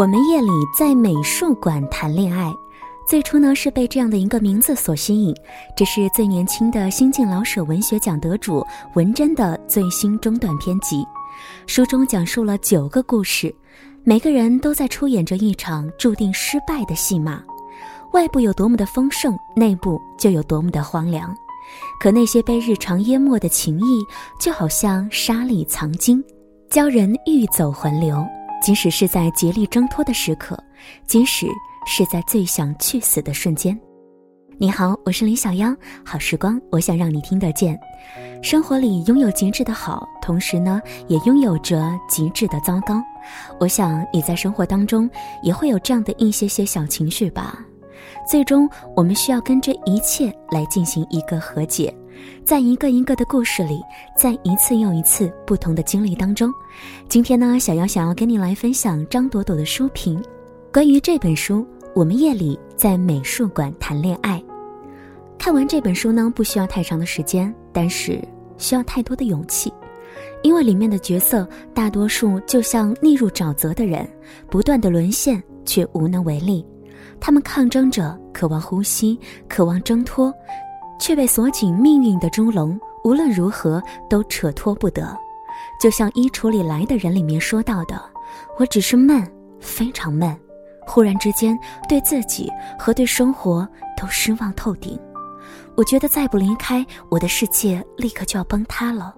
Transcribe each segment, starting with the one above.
我们夜里在美术馆谈恋爱，最初呢是被这样的一个名字所吸引。这是最年轻的新晋老舍文学奖得主文珍的最新中短篇集。书中讲述了九个故事，每个人都在出演着一场注定失败的戏码。外部有多么的丰盛，内部就有多么的荒凉。可那些被日常淹没的情谊，就好像沙里藏金，教人欲走还留。即使是在竭力挣脱的时刻，即使是在最想去死的瞬间。你好，我是林小妖，好时光，我想让你听得见。生活里拥有极致的好，同时呢，也拥有着极致的糟糕。我想你在生活当中也会有这样的一些些小情绪吧。最终，我们需要跟这一切来进行一个和解。在一个一个的故事里，在一次又一次不同的经历当中，今天呢，小妖想要跟你来分享张朵朵的书评，关于这本书《我们夜里在美术馆谈恋爱》。看完这本书呢，不需要太长的时间，但是需要太多的勇气，因为里面的角色大多数就像溺入沼泽的人，不断的沦陷却无能为力，他们抗争着，渴望呼吸，渴望挣脱。却被锁紧命运的猪笼，无论如何都扯脱不得。就像衣橱里来的人里面说到的：“我只是闷，非常闷。忽然之间，对自己和对生活都失望透顶。我觉得再不离开，我的世界立刻就要崩塌了。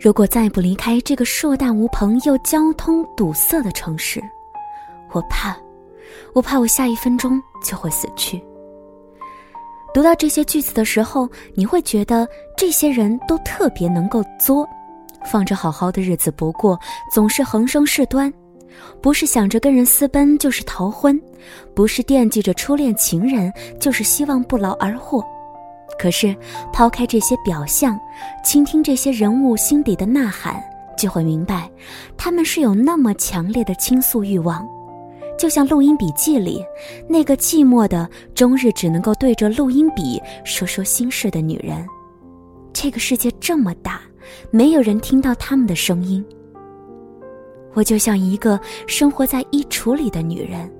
如果再不离开这个硕大无朋又交通堵塞的城市，我怕，我怕我下一分钟就会死去。”读到这些句子的时候，你会觉得这些人都特别能够作，放着好好的日子不过，总是横生事端，不是想着跟人私奔，就是逃婚，不是惦记着初恋情人，就是希望不劳而获。可是抛开这些表象，倾听这些人物心底的呐喊，就会明白，他们是有那么强烈的倾诉欲望。就像录音笔记里那个寂寞的、终日只能够对着录音笔说说心事的女人。这个世界这么大，没有人听到他们的声音。我就像一个生活在衣橱里的女人，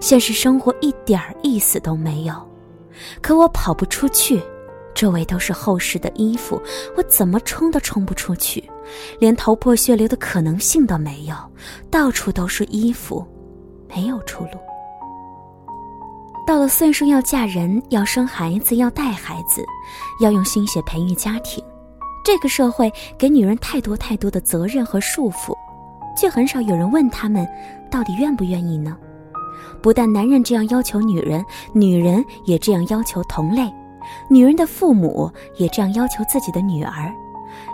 现实生活一点意思都没有。可我跑不出去，周围都是厚实的衣服，我怎么冲都冲不出去，连头破血流的可能性都没有。到处都是衣服。没有出路。到了岁数要嫁人、要生孩子、要带孩子，要用心血培育家庭，这个社会给女人太多太多的责任和束缚，却很少有人问他们到底愿不愿意呢？不但男人这样要求女人，女人也这样要求同类，女人的父母也这样要求自己的女儿，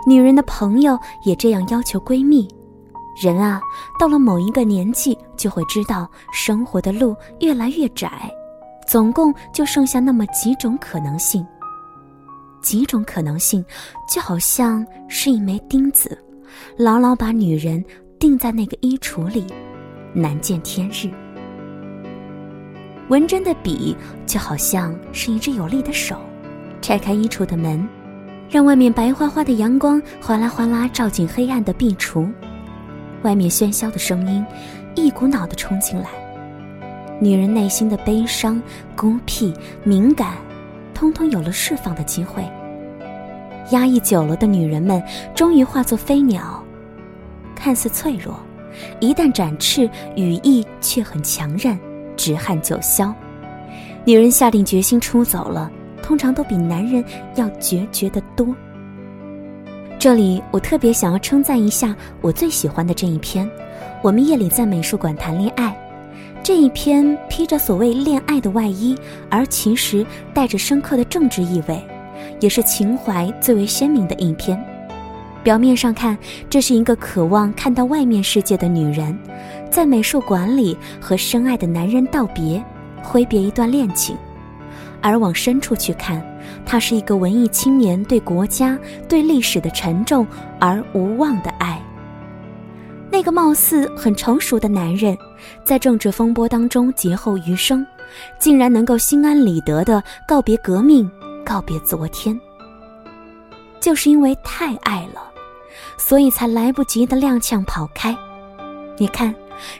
女人的朋友也这样要求闺蜜。人啊，到了某一个年纪，就会知道生活的路越来越窄，总共就剩下那么几种可能性。几种可能性，就好像是一枚钉子，牢牢把女人钉在那个衣橱里，难见天日。文珍的笔就好像是一只有力的手，拆开衣橱的门，让外面白花花的阳光哗啦哗啦照进黑暗的壁橱。外面喧嚣的声音，一股脑的冲进来。女人内心的悲伤、孤僻、敏感，通通有了释放的机会。压抑久了的女人们，终于化作飞鸟，看似脆弱，一旦展翅，羽翼却很强韧，直撼九霄。女人下定决心出走了，通常都比男人要决绝的多。这里我特别想要称赞一下我最喜欢的这一篇，《我们夜里在美术馆谈恋爱》。这一篇披着所谓恋爱的外衣，而其实带着深刻的政治意味，也是情怀最为鲜明的一篇。表面上看，这是一个渴望看到外面世界的女人，在美术馆里和深爱的男人道别，挥别一段恋情；而往深处去看。他是一个文艺青年对国家、对历史的沉重而无望的爱。那个貌似很成熟的男人，在政治风波当中劫后余生，竟然能够心安理得的告别革命，告别昨天。就是因为太爱了，所以才来不及的踉跄跑开。你看，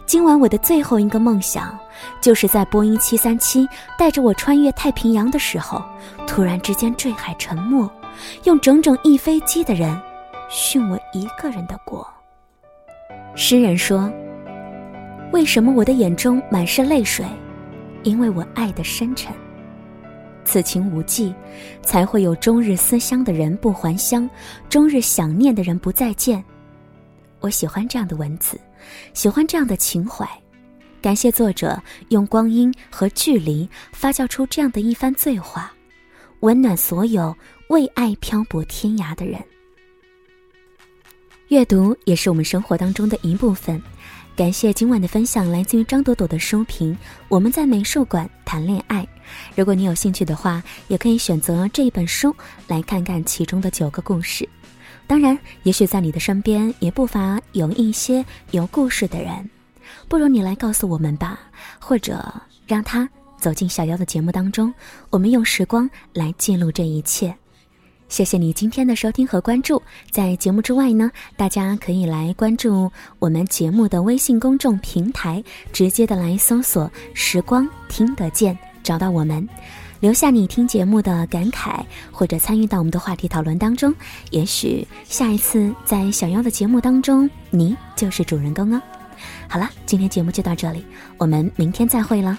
今晚我的最后一个梦想，就是在波音七三七带着我穿越太平洋的时候，突然之间坠海沉没，用整整一飞机的人，殉我一个人的国。诗人说：“为什么我的眼中满是泪水？因为我爱的深沉。此情无计，才会有终日思乡的人不还乡，终日想念的人不再见。我喜欢这样的文字，喜欢这样的情怀。感谢作者用光阴和距离发酵出这样的一番醉话，温暖所有为爱漂泊天涯的人。”阅读也是我们生活当中的一部分。感谢今晚的分享，来自于张朵朵的书评。我们在美术馆谈恋爱。如果你有兴趣的话，也可以选择这一本书来看看其中的九个故事。当然，也许在你的身边也不乏有一些有故事的人，不如你来告诉我们吧，或者让他走进小妖的节目当中，我们用时光来记录这一切。谢谢你今天的收听和关注。在节目之外呢，大家可以来关注我们节目的微信公众平台，直接的来搜索“时光听得见”，找到我们，留下你听节目的感慨，或者参与到我们的话题讨论当中。也许下一次在小妖的节目当中，你就是主人公哦。好了，今天节目就到这里，我们明天再会了。